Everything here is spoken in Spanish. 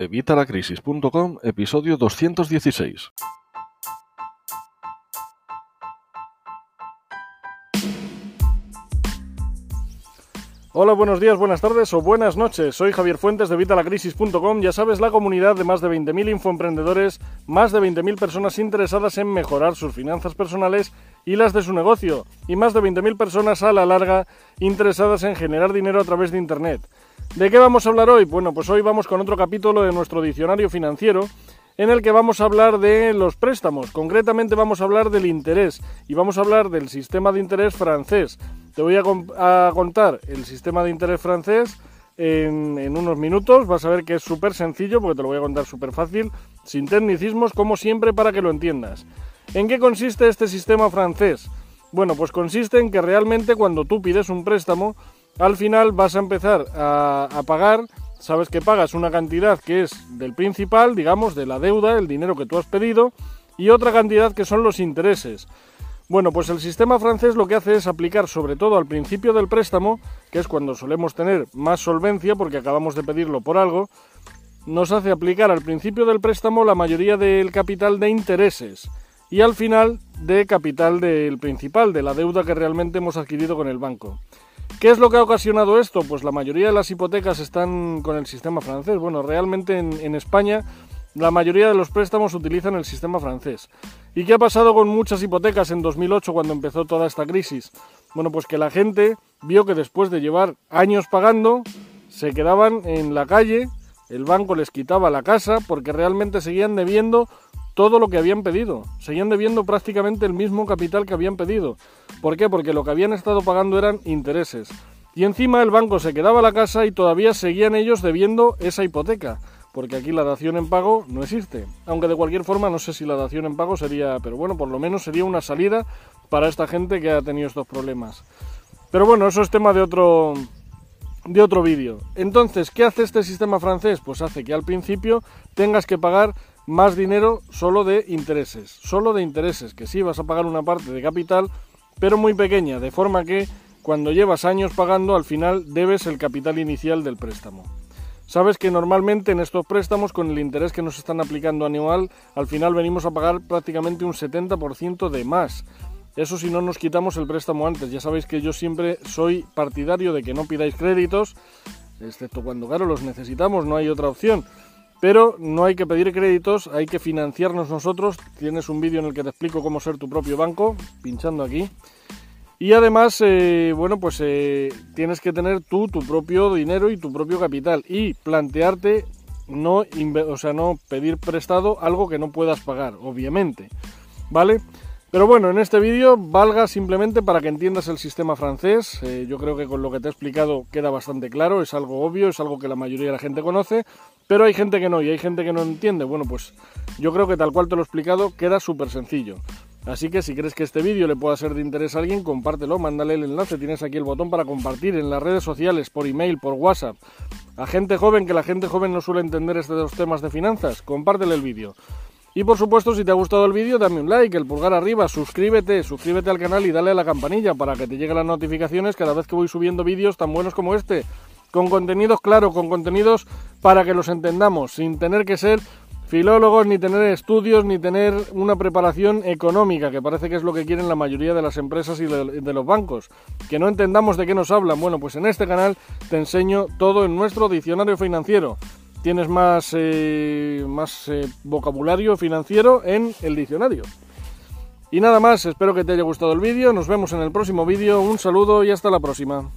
Evitalacrisis.com, episodio 216. Hola, buenos días, buenas tardes o buenas noches. Soy Javier Fuentes de Vitalacrisis.com. Ya sabes, la comunidad de más de 20.000 infoemprendedores, más de 20.000 personas interesadas en mejorar sus finanzas personales y las de su negocio, y más de 20.000 personas a la larga interesadas en generar dinero a través de Internet. ¿De qué vamos a hablar hoy? Bueno, pues hoy vamos con otro capítulo de nuestro diccionario financiero en el que vamos a hablar de los préstamos. Concretamente vamos a hablar del interés y vamos a hablar del sistema de interés francés. Te voy a, contar el sistema de interés francés en, unos minutos. Vas a ver que es súper sencillo porque te lo voy a contar súper fácil, sin tecnicismos, como siempre, para que lo entiendas. ¿En qué consiste este sistema francés? Bueno, pues consiste en que realmente cuando tú pides un préstamo, al final vas a empezar a, pagar, sabes que pagas una cantidad que es del principal, digamos, de la deuda, el dinero que tú has pedido, y otra cantidad que son los intereses. Bueno, pues el sistema francés lo que hace es aplicar sobre todo al principio del préstamo, que es cuando solemos tener más solvencia porque acabamos de pedirlo por algo, nos hace aplicar al principio del préstamo la mayoría del capital de intereses y al final de capital del principal, de la deuda que realmente hemos adquirido con el banco. ¿Qué es lo que ha ocasionado esto? Pues la mayoría de las hipotecas están con el sistema francés. Bueno, realmente en, España la mayoría de los préstamos utilizan el sistema francés. ¿Y qué ha pasado con muchas hipotecas en 2008 cuando empezó toda esta crisis? Bueno, pues que la gente vio que después de llevar años pagando, se quedaban en la calle, el banco les quitaba la casa porque realmente seguían debiendo todo lo que habían pedido. Seguían debiendo prácticamente el mismo capital que habían pedido. ¿Por qué? Porque lo que habían estado pagando eran intereses. Y encima el banco se quedaba la casa y todavía seguían ellos debiendo esa hipoteca. Porque aquí la dación en pago no existe. Aunque de cualquier forma no sé si la dación en pago sería... Pero bueno, por lo menos sería una salida para esta gente que ha tenido estos problemas. Pero bueno, eso es tema de otro, de otro vídeo. Entonces, ¿qué hace este sistema francés? Pues hace que al principio tengas que pagar más dinero solo de intereses, solo de intereses, que sí vas a pagar una parte de capital, pero muy pequeña, de forma que cuando llevas años pagando, al final debes el capital inicial del préstamo. Sabes que normalmente en estos préstamos, con el interés que nos están aplicando anual, al final venimos a pagar prácticamente un 70% de más. Eso si no nos quitamos el préstamo antes. Ya sabéis que yo siempre soy partidario de que no pidáis créditos, excepto cuando, claro, los necesitamos, no hay otra opción. Pero no hay que pedir créditos, hay que financiarnos nosotros. Tienes un vídeo en el que te explico cómo ser tu propio banco, pinchando aquí. Y además, eh, bueno, pues eh, tienes que tener tú tu propio dinero y tu propio capital y plantearte no, o sea, no pedir prestado algo que no puedas pagar, obviamente. ¿Vale? Pero bueno, en este vídeo valga simplemente para que entiendas el sistema francés. Eh, yo creo que con lo que te he explicado queda bastante claro, es algo obvio, es algo que la mayoría de la gente conoce, pero hay gente que no y hay gente que no entiende. Bueno, pues yo creo que tal cual te lo he explicado queda súper sencillo. Así que si crees que este vídeo le pueda ser de interés a alguien, compártelo, mándale el enlace, tienes aquí el botón para compartir en las redes sociales, por email, por WhatsApp. A gente joven, que la gente joven no suele entender estos temas de finanzas, compártele el vídeo. Y por supuesto, si te ha gustado el vídeo, dame un like, el pulgar arriba, suscríbete, suscríbete al canal y dale a la campanilla para que te lleguen las notificaciones cada vez que voy subiendo vídeos tan buenos como este. Con contenidos claros, con contenidos para que los entendamos, sin tener que ser filólogos, ni tener estudios, ni tener una preparación económica, que parece que es lo que quieren la mayoría de las empresas y de, los bancos. Que no entendamos de qué nos hablan. Bueno, pues en este canal te enseño todo en nuestro diccionario financiero tienes más, eh, más eh, vocabulario financiero en el diccionario. Y nada más, espero que te haya gustado el vídeo, nos vemos en el próximo vídeo, un saludo y hasta la próxima.